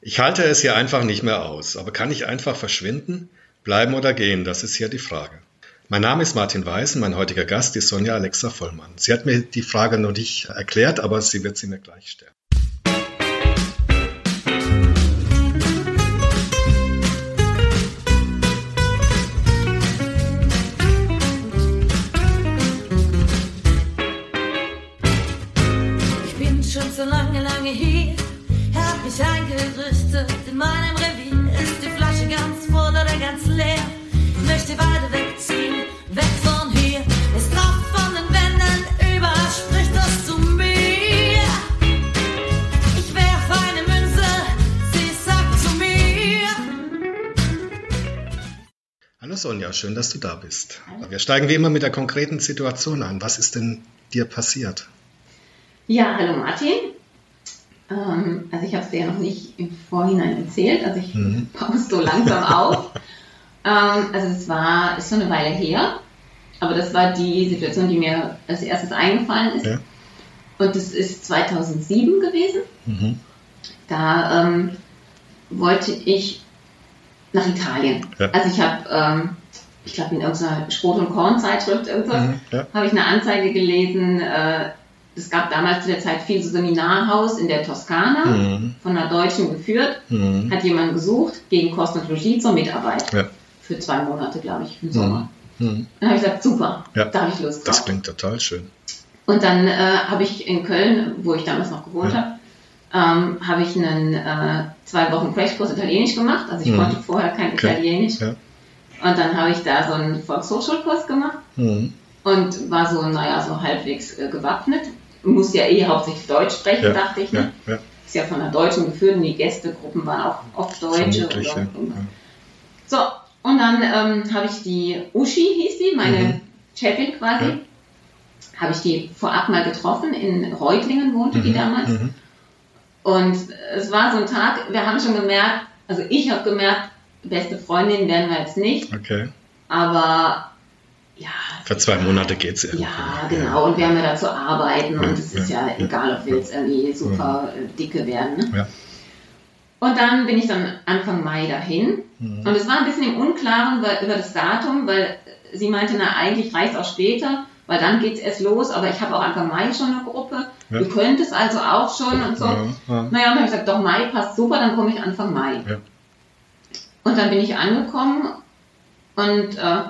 Ich halte es hier einfach nicht mehr aus, aber kann ich einfach verschwinden, bleiben oder gehen? Das ist hier die Frage. Mein Name ist Martin Weiß und mein heutiger Gast ist Sonja Alexa Vollmann. Sie hat mir die Frage noch nicht erklärt, aber sie wird sie mir gleich stellen. Mich eingerüstet. In meinem Revier ist die Flasche ganz voll oder ganz leer. Möchte weiter wegziehen, weg von hier. Es tropft von den Wänden, überall spricht das zu mir. Ich werf eine Münze, sie sagt zu mir. Hallo Sonja, schön, dass du da bist. Wir steigen wie immer mit der konkreten Situation ein. Was ist denn dir passiert? Ja, hallo Martin. Ähm, also ich habe es dir ja noch nicht im Vorhinein erzählt, also ich Mhm. baue es so langsam auf. ähm, also es war, ist schon eine Weile her, aber das war die Situation, die mir als erstes eingefallen ist. Ja. Und das ist 2007 gewesen. Mhm. Da ähm, wollte ich nach Italien. Ja. Also ich habe, ähm, ich glaube in irgendeiner Schrot- und Korn-Zeitschrift irgendwas, Mhm. Ja. habe ich eine Anzeige gelesen. Äh, es gab damals zu der Zeit viel so Seminarhaus in der Toskana, Mhm. von einer Deutschen geführt. Mhm. Hat jemand gesucht gegen Logis zur Mitarbeit. Ja. Für zwei Monate, glaube ich, im Sommer. Mhm. Dann habe ich gesagt, super, Ja. da habe ich Lust drauf. Das klingt total schön. Und dann äh, habe ich in Köln, wo ich damals noch gewohnt Ja. habe, ähm, habe ich einen äh, zwei Wochen Crashkurs Italienisch gemacht. Also ich Mhm. konnte vorher kein. Italienisch. Und dann habe ich da so einen Volkshochschulkurs gemacht Mhm. und war so, naja, so halbwegs äh, gewappnet. Muss ja eh hauptsächlich Deutsch sprechen, Ja. dachte ich. Ja. Ne? Ja. Ist ja von einer Deutschen geführt und die Gästegruppen waren auch oft Deutsche. Oder ja. So, und dann ähm, habe ich die Uschi, hieß die, meine Mhm. Chefin quasi, Ja. habe ich die vorab mal getroffen. In Reutlingen wohnte die Mhm. damals. Mhm. Und es war so ein Tag, wir haben schon gemerkt, also ich habe gemerkt, beste Freundin werden wir jetzt nicht, Okay. aber ja, Für zwei Monate geht's irgendwie. ja, genau. Und wir haben ja da zu arbeiten Ja, und es ist ja, ja, ja. egal, ob wir jetzt irgendwie super äh, dicke werden. Ne? Ja. Und dann bin ich dann Anfang Mai dahin. Mhm. Und es war ein bisschen im Unklaren über das Datum, weil sie meinte, na eigentlich reicht auch später, weil dann geht's erst los, aber ich habe auch Anfang Mai schon eine Gruppe. Ja. Du könntest also auch schon und so. Ja, ja. Naja, und dann habe ich gesagt, doch, Mai passt super, dann komme ich Anfang Mai. Ja. Und dann bin ich angekommen und äh,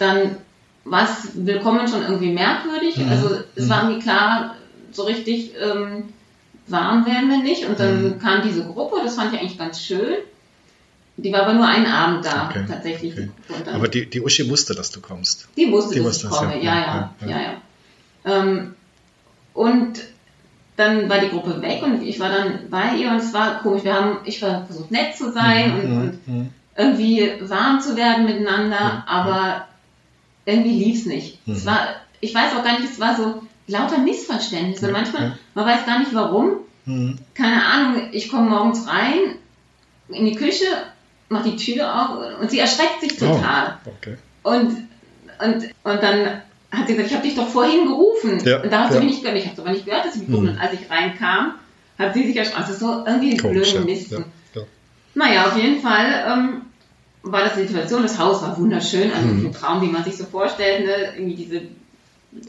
dann war es willkommen schon irgendwie merkwürdig. Mhm. Also es Mhm. war mir klar, so richtig ähm, warm werden wir nicht. Und dann Mhm. kam diese Gruppe, das fand ich eigentlich ganz schön. Die war aber nur einen Abend da, Okay, tatsächlich. okay. die. Und Aber die, die Uschi wusste, dass du kommst. die wusste, die dass wusste ich das, komme, ja. ja, ja, Ja, ja, ja. Ähm, und dann war die Gruppe weg und ich war dann bei ihr und es war komisch. Wir haben, ich war versucht nett zu sein und, und Mhm. Mhm. irgendwie warm zu werden miteinander, aber irgendwie lief es nicht. Es Mhm. war, ich weiß auch gar nicht, es war so lauter Missverständnisse. Ja, Manchmal, ja. man weiß gar nicht warum. Mhm. Keine Ahnung, ich komme morgens rein in die Küche, mache die Tür auf und sie erschreckt sich total. Oh, okay. Und, und, und dann hat sie gesagt, ich habe dich doch vorhin gerufen. Ja, und da hat sie mich nicht gehört. Ich habe aber nicht gehört, dass sie mich gerufen Mhm. hat. Als ich reinkam, hat sie sich erschrocken. Also so irgendwie blöden. Mist. Ja, ja. Naja, auf jeden Fall ähm, war das die Situation. Das Haus war wunderschön, also Mhm. ein Traum, wie man sich so vorstellt, ne? irgendwie diese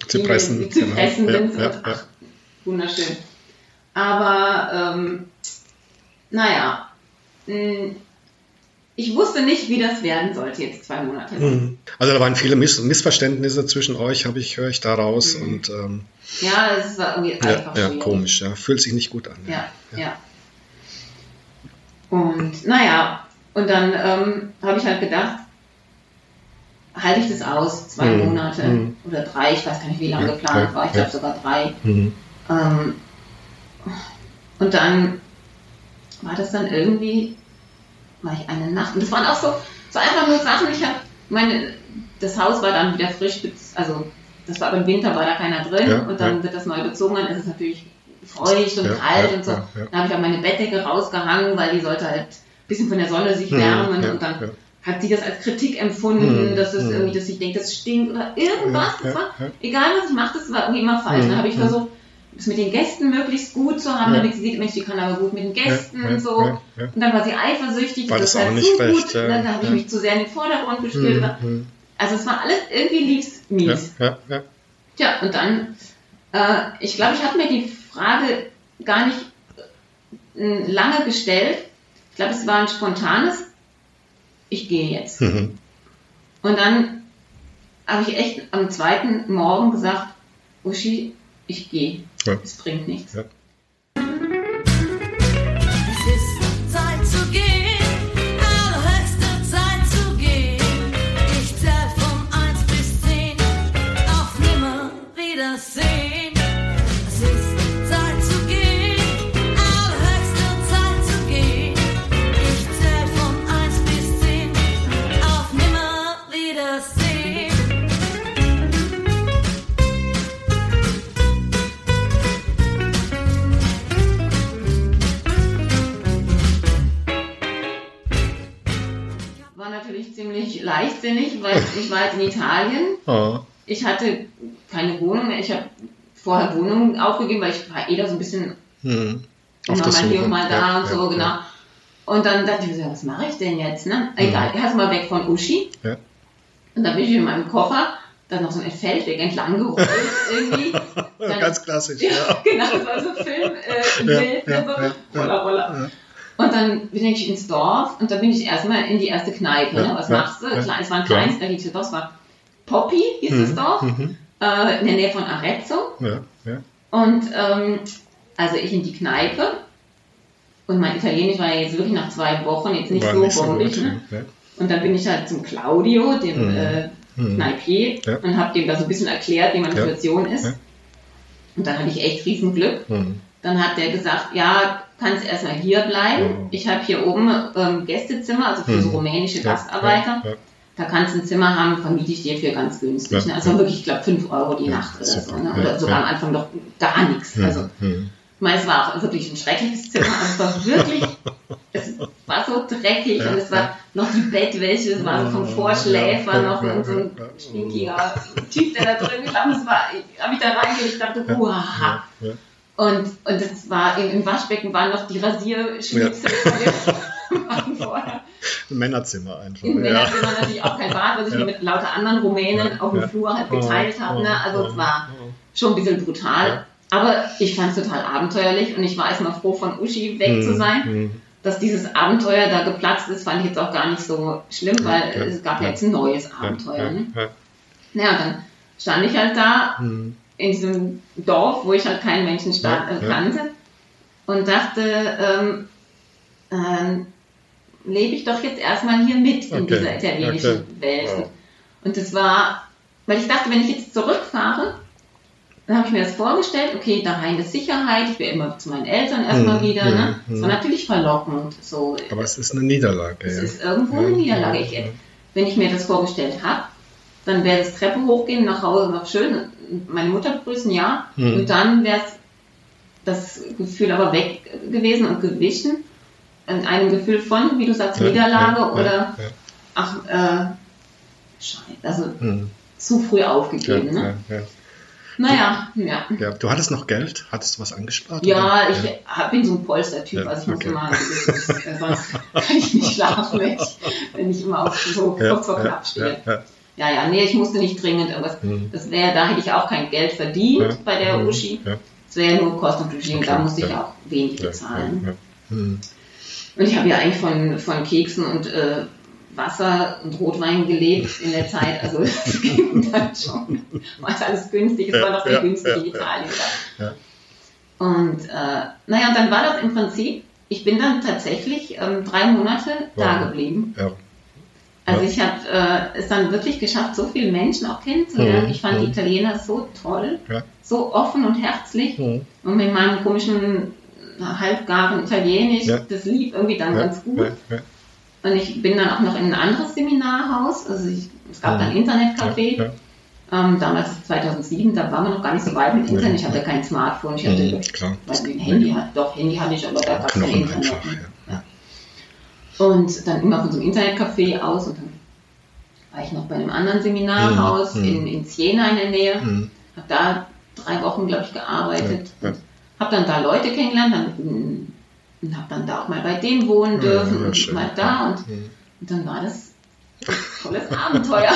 Zypressen, die Zypressen genau. sind Ja, ja, ach, wunderschön. Aber ähm, naja, mh, ich wusste nicht, wie das werden sollte jetzt zwei Monate. Mhm. Also da waren viele Miss Missverständnisse zwischen euch, habe ich höre ich daraus Mhm. und ähm, Ja, es war irgendwie ja, einfach ja, komisch, ja, fühlt sich nicht gut an. Ja, ja. Und naja, und dann ähm, habe ich halt gedacht, halte ich das aus, zwei Mhm. Monate Mhm. oder drei, ich weiß gar nicht, wie lange geplant ja, war, ich ja. glaube sogar drei. Mhm. Ähm, und dann war das dann irgendwie, war ich eine Nacht. Und das waren auch so, so einfach nur Sachen, ich habe meine, das Haus war dann wieder frisch, also das war im Winter, war da keiner drin Ja, und dann wird das neu bezogen, dann ist es natürlich feucht und kalt und so. Dann habe ich auch meine Bettdecke rausgehangen, weil die sollte halt bisschen von der Sonne sich Mhm, wärmen ja, und dann ja. hat sie das als Kritik empfunden, Mhm, dass es mhm. irgendwie, dass ich denke, das stinkt oder irgendwas. Das war, egal was ich mache, das war irgendwie immer falsch. Mhm, Dann habe ich mhm. versucht, es mit den Gästen möglichst gut zu haben, Ja. damit sie sieht, Mensch, die kann aber gut mit den Gästen Ja, so. ja. Und dann war sie eifersüchtig, War das das war auch zu nicht gut. recht, ja, dann habe ich mich zu sehr in den Vordergrund gespielt. Hm, hm. Also es war alles, irgendwie lief's Ja, mies. ja, ja. Tja, und dann, äh, ich glaube, ich habe mir die Frage gar nicht äh, lange gestellt. Ich glaube, es war ein spontanes, ich gehe jetzt. Mhm. Und dann habe ich echt am zweiten Morgen gesagt, Uschi, ich gehe. Ja. Es bringt nichts. Ja. Ziemlich leichtsinnig, weil ich war jetzt in Italien. Oh. Ich hatte keine Wohnung mehr. Ich habe vorher Wohnungen aufgegeben, weil ich war eh da so ein bisschen Mhm. immer Auf mal hier und mal da Ja, und so, ja, genau. Und dann dachte ich so, was mache ich denn jetzt? Ne? Egal, erst mal weg von Uschi. Ja. Und dann bin ich in meinem Koffer, dann noch so ein Feldweg entlang gerollt irgendwie. Ja. Dann- Ganz klassisch, Ja, ja. genau, das war so Film, äh, Bild, ja, so, ja, ja. Roller, Roller. Und dann bin ich ins Dorf und dann bin ich erstmal in die erste Kneipe. Ja, ne? Was ja, machst du? ja, Klar, es war ein kleines, da hieß das Dorf, es war Poppy, hieß das Dorf, Mhm. äh, in der Nähe von Arezzo. Und ähm, also ich in die Kneipe. Und mein Italienisch war ja jetzt wirklich nach zwei Wochen jetzt nicht War so nicht so bombig. gut. ne? Und dann bin ich halt zum Claudio, dem Mhm. äh, Mhm. Kneipier, und habe dem da so ein bisschen erklärt, wie meine. Situation ist. Und dann hatte ich echt riesen Glück. Mhm. Dann hat der gesagt, ja, kannst erstmal hier bleiben. Ich habe hier oben ähm, Gästezimmer, also für so Mhm. rumänische Gastarbeiter. Ja, ja. Da kannst du ein Zimmer haben, vermiete ich dir für ganz günstig. Ne? Also wirklich, ich glaube, 5 Euro die Nacht oder super. so. Ne? Oder sogar am Anfang noch gar nichts. Mhm. Also ich meine, es war auch wirklich ein schreckliches Zimmer. Also es war wirklich, es war so dreckig Ja, und es war noch die Bettwäsche, es war so vom Vorschläfer noch und so ein stinkiger Typ, der da drin geschlafen ist. ich habe mich da reingelegt, dachte, uhaha. Ja, ja. Und, und das war, im, im Waschbecken waren noch die Mann vorher. Ein Männerzimmer einfach. Im ja. Männerzimmer natürlich auch kein Bad, was ich Ja. mir mit lauter anderen Rumänen Ja, auf dem ja. Flur halt Oh, geteilt habe. Ne? oh, Also oh, es war oh. schon ein bisschen brutal. Ja. Aber ich fand es total abenteuerlich und ich war erstmal froh, von Uschi weg zu Mhm. sein. Mhm. Dass dieses Abenteuer da geplatzt ist, fand ich jetzt auch gar nicht so schlimm, weil Ja, es gab ja. jetzt ein neues Ja, Abenteuer. ja, Ne? ja. Und dann stand ich halt da Mhm. In diesem Dorf, wo ich halt keinen Menschen Ja, ja. kannte und dachte, ähm, ähm, lebe ich doch jetzt erstmal hier mit in Okay, dieser italienischen okay. Welt. Wow. Und das war, weil ich dachte, wenn ich jetzt zurückfahre, dann habe ich mir das vorgestellt, okay, daheim ist Sicherheit, ich bin immer zu meinen Eltern erstmal Mhm, wieder. mhm, Ne? Das mhm. war natürlich verlockend. So, Aber es ist eine Niederlage. es ja. ist irgendwo eine Ja, Niederlage. ja, Ich, ja. wenn ich mir das vorgestellt habe, dann wäre das Treppe hochgehen, nach Hause noch schön, meine Mutter begrüßen, ja. Mhm. Und dann wäre das Gefühl aber weg gewesen und gewichen. In einem Gefühl von, wie du sagst, Ja, Niederlage ja, oder, ja, ja. ach, äh, Scheiße, also Mhm. zu früh Ja, aufgegeben. ne? ja, ja. Naja, ja. Ja, du hattest noch Geld? Hattest du was angespart? Ja, oder? ich hab- bin so ein Polstertyp, Ja, also ich muss okay. immer, äh, sonst kann ich nicht schlafen, wenn ich, wenn ich immer auf so Ja, kurz vor ja, knapp stehe. Ja, ja. Nee, ich musste nicht dringend irgendwas. Mhm. Das wäre, da hätte ich auch kein Geld verdient Ja, bei der mhm, Uschi. Ja, Es wäre nur Kost und da musste ich auch wenig bezahlen. Mhm. Und ich habe ja eigentlich von, von Keksen und äh, Wasser und Rotwein gelebt in der Zeit. Also es ging dann schon. War alles günstig, es war noch sehr günstig in Italien. Und äh, naja, und dann war das im Prinzip, ich bin dann tatsächlich ähm, drei Monate da Wow. geblieben. Also Ja. ich habe äh, es dann wirklich geschafft, so viele Menschen auch kennenzulernen. Mhm, Ich fand die mhm. Italiener so toll, Ja. so offen und herzlich. Mhm. Und mit meinem komischen, halbgaren Italienisch, Ja. das lief irgendwie dann ganz gut. Und ich bin dann auch noch in ein anderes Seminarhaus. Also ich, es gab Mhm. dann ein Internetcafé. Ähm, damals 2007, da waren wir noch gar nicht so weit mit Internet. Ich hatte kein Smartphone, ich hatte Mhm, klar. ein Handy, hat, doch Handy hatte ich, aber da gab es kein Internet. einfach. Und dann immer von so einem Internetcafé aus und dann war ich noch bei einem anderen Seminarhaus Mhm. in, in Siena in der Nähe. Mhm. Hab da drei Wochen, glaube ich, gearbeitet. Ja, ja. Habe dann da Leute kennengelernt dann, und habe dann da auch mal bei denen wohnen dürfen ja, und schön. mal da. Und, und dann war das ein tolles Abenteuer.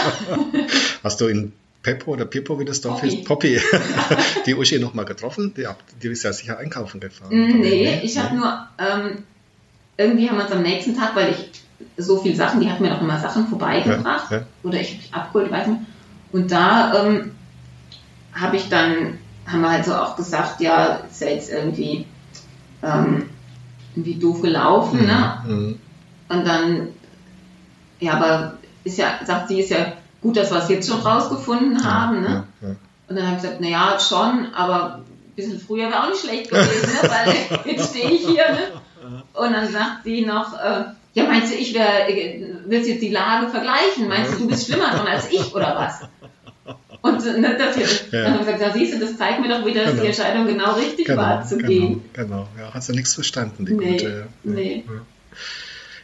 Hast du in Peppo oder Pippo, wie das Dorf Poppy. ist, Poppy, die Uschi noch mal getroffen? Die, die ist ja sicher einkaufen gefahren. Mm? Nee, ich habe nur, ähm, irgendwie haben wir uns am nächsten Tag, weil ich so viele Sachen, die hat mir noch immer Sachen vorbeigebracht Ja, ja. oder ich habe mich abgeholt, ich weiß nicht. Und da ähm, habe ich dann, haben wir halt so auch gesagt, ja, ist ja jetzt irgendwie, ähm, irgendwie doof gelaufen, ne? Mhm. Und dann, ja, aber ist ja, sagt sie, ist ja gut, dass wir es jetzt schon rausgefunden haben, ne? Ja, ja. Und dann habe ich gesagt, naja, schon, aber ein bisschen früher wäre auch nicht schlecht gewesen, ne? weil jetzt stehe ich hier. Ne? Und dann sagt sie noch, äh, ja, meinst du, ich wär, äh, willst du jetzt die Lage vergleichen? Meinst du, du bist schlimmer dran als ich oder was? Und äh, ne, das hier, Ja. dann habe ich gesagt, ja, siehst du, das zeigt mir doch wieder, dass Genau. die Entscheidung genau richtig Genau, war, zu genau, gehen. Genau, ja, hat sie nichts verstanden, die Nee, gute. Ja. nee.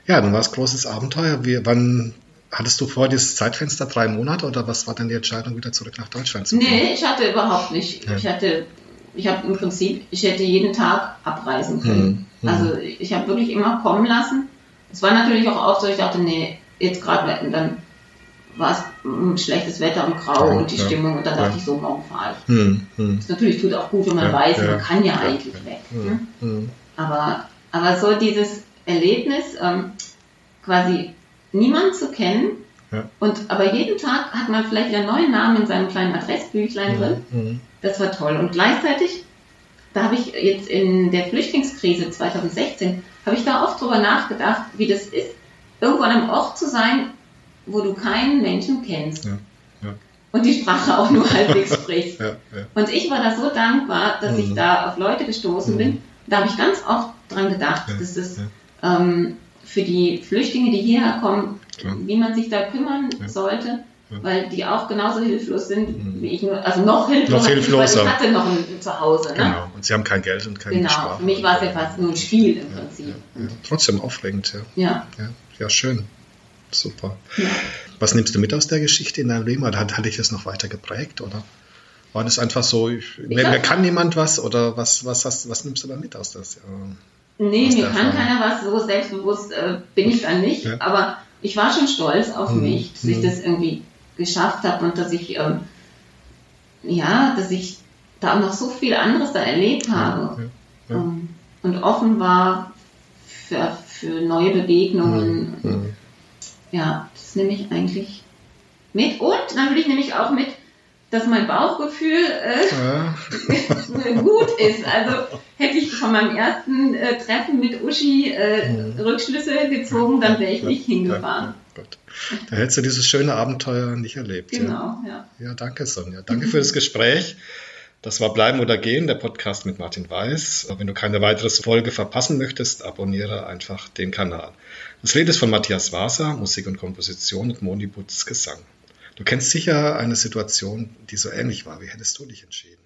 Ja, dann war es großes Abenteuer. Wie, wann hattest du vor dieses Zeitfenster drei Monate oder was war dann die Entscheidung, wieder zurück nach Deutschland zu gehen? Nee, ich hatte überhaupt nicht. Ja. Ich hatte, ich habe im Prinzip, ich hätte jeden Tag abreisen können. Mhm. Also ich habe wirklich immer kommen lassen. Es war natürlich auch oft so, ich dachte, nee, jetzt gerade, dann war es schlechtes Wetter und grau Ja, und die ja, Stimmung und dann dachte ja. ich so, morgen fahre ich. Hm, hm, Das natürlich tut auch gut, wenn man weiß, man kann ja eigentlich weg. Ne? hm, hm. Aber, aber so dieses Erlebnis, ähm, quasi niemanden zu kennen und aber jeden Tag hat man vielleicht einen neuen Namen in seinem kleinen Adressbüchlein drin. Das war toll. Und gleichzeitig, da habe ich jetzt in der Flüchtlingskrise 2016, habe ich da oft drüber nachgedacht, wie das ist, irgendwo an einem Ort zu sein, wo du keinen Menschen kennst Ja, ja. und die Sprache auch nur halbwegs sprichst. Ja. Und ich war da so dankbar, dass ich Mhm. da auf Leute gestoßen Mhm. bin. Da habe ich ganz oft dran gedacht, dass ja. ähm, für die Flüchtlinge, die hierher kommen, wie man sich da kümmern sollte. Weil die auch genauso hilflos sind Mhm. wie ich nur, also noch hilfloser, Noch hilfloser. ich hatte noch ein Zuhause. Ne? Genau. Und sie haben kein Geld und keine Genau, Sprache. für mich war es ja fast nur ein Spiel im Prinzip. Trotzdem aufregend, ja. Ja, ja. Schön. Super. Was nimmst du mit aus der Geschichte in deinem Leben? Hat, hat dich das noch weiter geprägt? Oder war das einfach so, ich, mir, glaub- mir kann niemand was? Oder was, was, hast, was nimmst du da mit aus das? Ja. Nee, Aus mir kann Erfahrung. keiner was, so selbstbewusst äh, bin ich dann nicht, Ja. aber ich war schon stolz auf Mhm. mich, dass ich Mhm. das irgendwie geschafft habe und dass ich, ähm, ja, dass ich da auch noch so viel anderes da erlebt habe Ja, ja. ähm, und offen war für, für neue Begegnungen. Mhm. Ja, das nehme ich eigentlich mit und natürlich nehme ich auch mit, dass mein Bauchgefühl äh, Ja. gut ist. Also hätte ich von meinem ersten äh, Treffen mit Uschi äh, Mhm. Rückschlüsse gezogen, dann wäre ich nicht hingefahren. Ja, gut. Dann hättest du dieses schöne Abenteuer nicht erlebt. Ja. Genau, ja. Ja, danke Sonja. Danke für das Gespräch. Das war Bleiben oder Gehen, der Podcast mit Martin Weiß. Wenn du keine weitere Folge verpassen möchtest, abonniere einfach den Kanal. Das Lied ist von Matthias Waser, Musik und Komposition und Moni Butz Gesang. Du kennst sicher eine Situation, die so ähnlich war. Wie hättest du dich entschieden?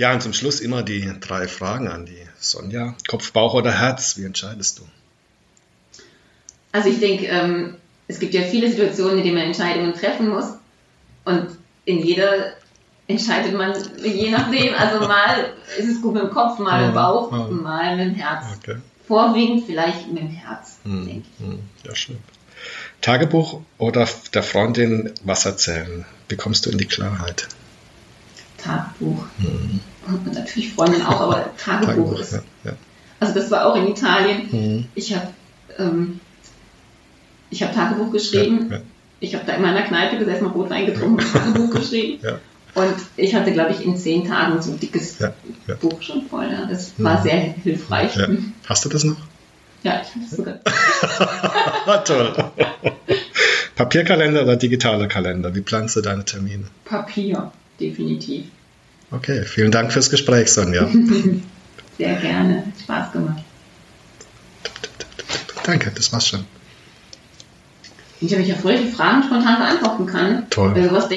Ja, und zum Schluss immer die drei Fragen an die Sonja. Kopf, Bauch oder Herz? Wie entscheidest du? Also ich denke, ähm, es gibt ja viele Situationen, in denen man Entscheidungen treffen muss. Und in jeder entscheidet man je nachdem. Also mal ist es gut mit dem Kopf, mal mit dem Bauch, mal mit dem Herz. Okay. Vorwiegend vielleicht mit dem Herz, Hm, denke ich. hm, Ja, schön. Tagebuch oder der Freundin was erzählen? Wie kommst du in die Klarheit? Tagebuch. Hm. Und natürlich Freundin auch, aber Tagebuch ist. ja, ja. Also das war auch in Italien. Hm. Ich habe ähm, ich habe Tagebuch geschrieben. Ja. Ich habe da in meiner Kneipe gesessen, mal Rotwein getrunken, und Tagebuch geschrieben. Und ich hatte, glaube ich, in zehn Tagen so ein dickes. Buch schon voll. Das war sehr hilfreich. Hast du das noch? Ja, ich habe es sogar. Toll. Papierkalender oder digitaler Kalender? Wie planst du deine Termine? Papier, definitiv. Okay, vielen Dank fürs Gespräch, Sonja. Sehr gerne. Hat Spaß gemacht. Danke, das war's schon. Ich habe mich ja voll die Fragen spontan beantworten kann. Toll. Also was